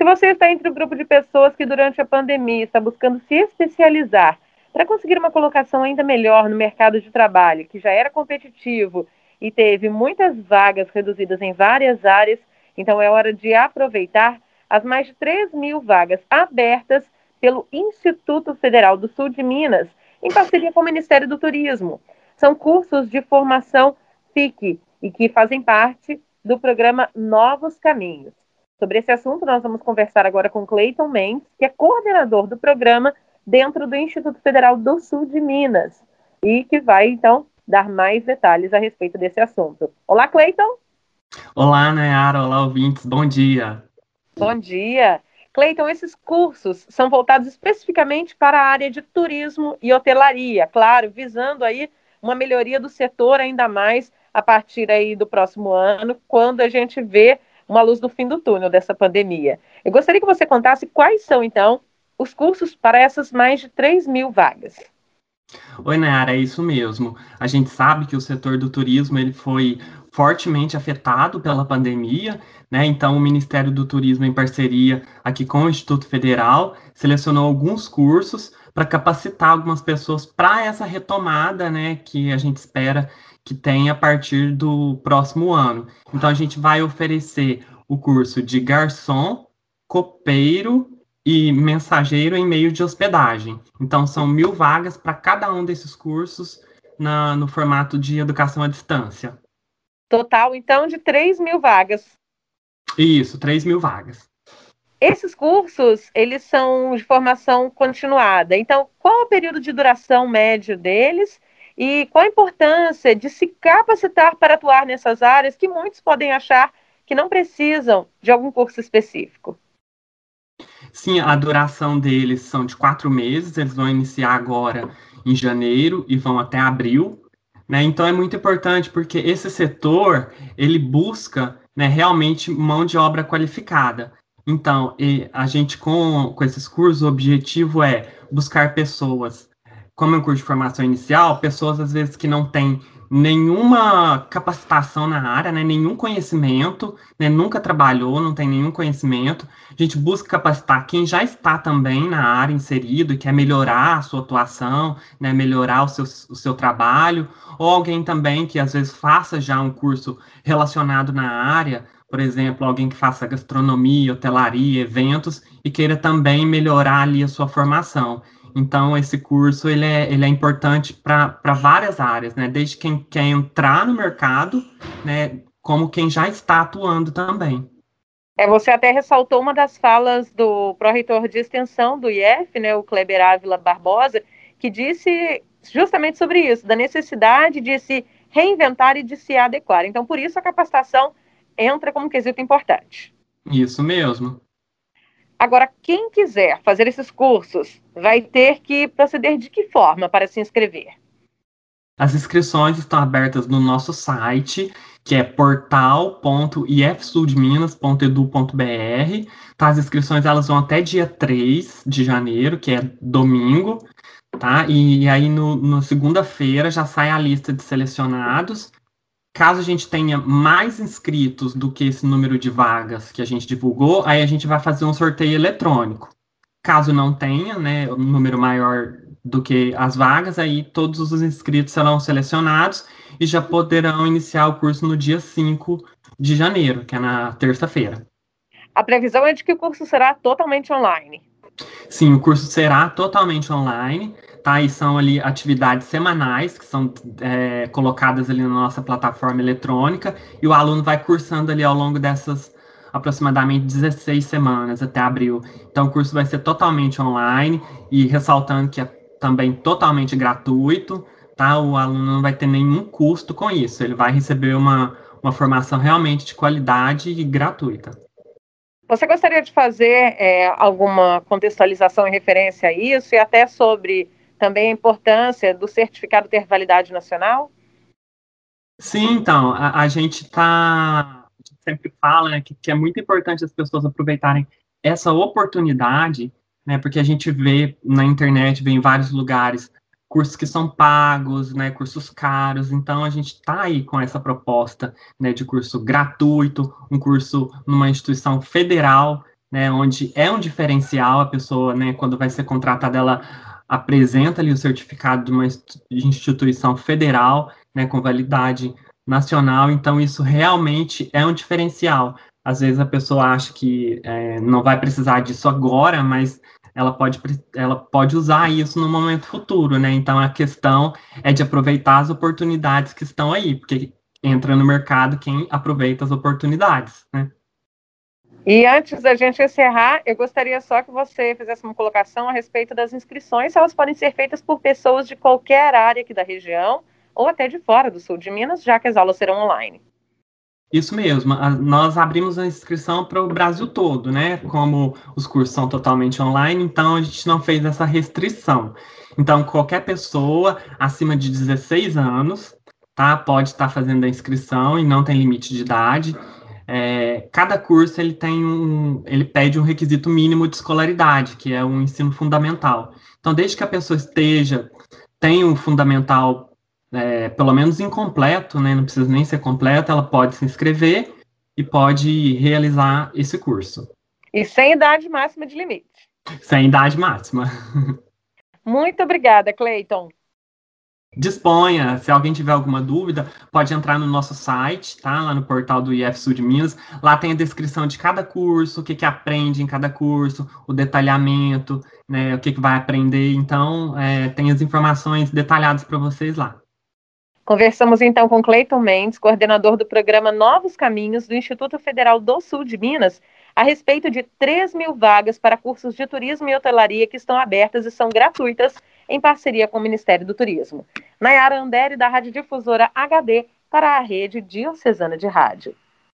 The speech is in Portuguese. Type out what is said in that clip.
Se você está entre o grupo de pessoas que durante a pandemia está buscando se especializar para conseguir uma colocação ainda melhor no mercado de trabalho, que já era competitivo e teve muitas vagas reduzidas em várias áreas, então é hora de aproveitar as mais de 3 mil vagas abertas pelo Instituto Federal do Sul de Minas, em parceria com o Ministério do Turismo. São cursos de formação FIC e que fazem parte do programa Novos Caminhos. Sobre esse assunto, nós vamos conversar agora com Cleiton Mendes, que é coordenador do programa dentro do Instituto Federal do Sul de Minas, e que vai, então, dar mais detalhes a respeito desse assunto. Olá, Cleiton! Olá, Nayara! Olá, ouvintes! Bom dia! Bom dia! Cleiton, esses cursos são voltados especificamente para a área de turismo e hotelaria, claro, visando aí uma melhoria do setor ainda mais a partir aí do próximo ano, quando a gente vê uma luz no fim do túnel dessa pandemia. Eu gostaria que você contasse quais são, então, os cursos para essas mais de 3 mil vagas. Oi, Nayara, é isso mesmo. A gente sabe que o setor do turismo ele foi fortemente afetado pela pandemia, né? Então, o Ministério do Turismo, em parceria aqui com o Instituto Federal, selecionou alguns cursos para capacitar algumas pessoas para essa retomada, né? Que a gente espera que tenha a partir do próximo ano. Então, a gente vai oferecer o curso de garçom, copeiro e mensageiro em meio de hospedagem. Então, são mil vagas para cada um desses cursos na, no formato de educação à distância. Total, então, de 3 mil vagas. Isso, 3 mil vagas. Esses cursos, eles são de formação continuada. Então, qual o período de duração médio deles e qual a importância de se capacitar para atuar nessas áreas que muitos podem achar que não precisam de algum curso específico? Sim, a duração deles são de quatro meses, eles vão iniciar agora em janeiro e vão até abril. Né? Então é muito importante porque esse setor ele busca né, realmente mão de obra qualificada. Então, a gente com, com esses cursos, o objetivo é buscar pessoas, como é um curso de formação inicial, pessoas às vezes que não têm nenhuma capacitação na área, né, nenhum conhecimento, né, nunca trabalhou, não tem nenhum conhecimento. A gente busca capacitar quem já está também na área inserido e quer melhorar a sua atuação, né, melhorar o seu, o seu trabalho, ou alguém também que às vezes faça já um curso relacionado na área, por exemplo, alguém que faça gastronomia, hotelaria, eventos e queira também melhorar ali a sua formação. Então, esse curso ele é, ele é importante para várias áreas, né? Desde quem quer entrar no mercado, né? Como quem já está atuando também. É, você até ressaltou uma das falas do pró-reitor de extensão do IF, né, o Kleber Ávila Barbosa, que disse justamente sobre isso, da necessidade de se reinventar e de se adequar. Então, por isso, a capacitação entra como quesito importante. Isso mesmo. Agora, quem quiser fazer esses cursos vai ter que proceder de que forma para se inscrever? As inscrições estão abertas no nosso site, que é portal.ifsudminas.edu.br. Tá? As inscrições elas vão até dia 3 de janeiro, que é domingo, tá? E, e aí no, no segunda-feira já sai a lista de selecionados Caso a gente tenha mais inscritos do que esse número de vagas que a gente divulgou, aí a gente vai fazer um sorteio eletrônico. Caso não tenha, né, um número maior do que as vagas, aí todos os inscritos serão selecionados e já poderão iniciar o curso no dia 5 de janeiro, que é na terça-feira. A previsão é de que o curso será totalmente online. Sim, o curso será totalmente online tá? E são ali atividades semanais que são é, colocadas ali na nossa plataforma eletrônica e o aluno vai cursando ali ao longo dessas aproximadamente 16 semanas até abril. Então o curso vai ser totalmente online e ressaltando que é também totalmente gratuito, tá? O aluno não vai ter nenhum custo com isso, ele vai receber uma, uma formação realmente de qualidade e gratuita. Você gostaria de fazer é, alguma contextualização em referência a isso e até sobre também a importância do certificado ter validade nacional? Sim, então, a, a gente está sempre fala né, que, que, é muito importante as pessoas aproveitarem essa oportunidade, né, porque a gente vê na internet, vê em vários lugares, cursos que são pagos, né, cursos caros, então a gente está aí com essa proposta né, de curso gratuito, um curso numa instituição federal, né, onde é um diferencial a pessoa, né, quando vai ser contratada, ela apresenta ali o certificado de uma instituição federal, né, com validade nacional, então isso realmente é um diferencial. Às vezes a pessoa acha que é, não vai precisar disso agora, mas ela pode, ela pode usar isso no momento futuro, né? Então a questão é de aproveitar as oportunidades que estão aí, porque entra no mercado quem aproveita as oportunidades, né? E antes da gente encerrar, eu gostaria só que você fizesse uma colocação a respeito das inscrições, elas podem ser feitas por pessoas de qualquer área aqui da região ou até de fora do sul de Minas, já que as aulas serão online. Isso mesmo, nós abrimos a inscrição para o Brasil todo, né? Como os cursos são totalmente online, então a gente não fez essa restrição. Então, qualquer pessoa acima de 16 anos, tá? Pode estar fazendo a inscrição e não tem limite de idade. É, cada curso ele tem um, ele pede um requisito mínimo de escolaridade, que é um ensino fundamental. Então, desde que a pessoa esteja, tem um fundamental é, pelo menos incompleto, né, não precisa nem ser completo, ela pode se inscrever e pode realizar esse curso. E sem idade máxima de limite. Sem idade máxima. Muito obrigada, Cleiton. Disponha, se alguém tiver alguma dúvida, pode entrar no nosso site, tá? Lá no portal do IF Sul de Minas. Lá tem a descrição de cada curso, o que, que aprende em cada curso, o detalhamento, né? O que, que vai aprender. Então, é, tem as informações detalhadas para vocês lá. Conversamos então com Cleiton Mendes, coordenador do programa Novos Caminhos do Instituto Federal do Sul de Minas, a respeito de 3 mil vagas para cursos de turismo e hotelaria que estão abertas e são gratuitas em parceria com o Ministério do Turismo. Nayara Andere, da Rádio Difusora HD, para a Rede Diocesana de Rádio.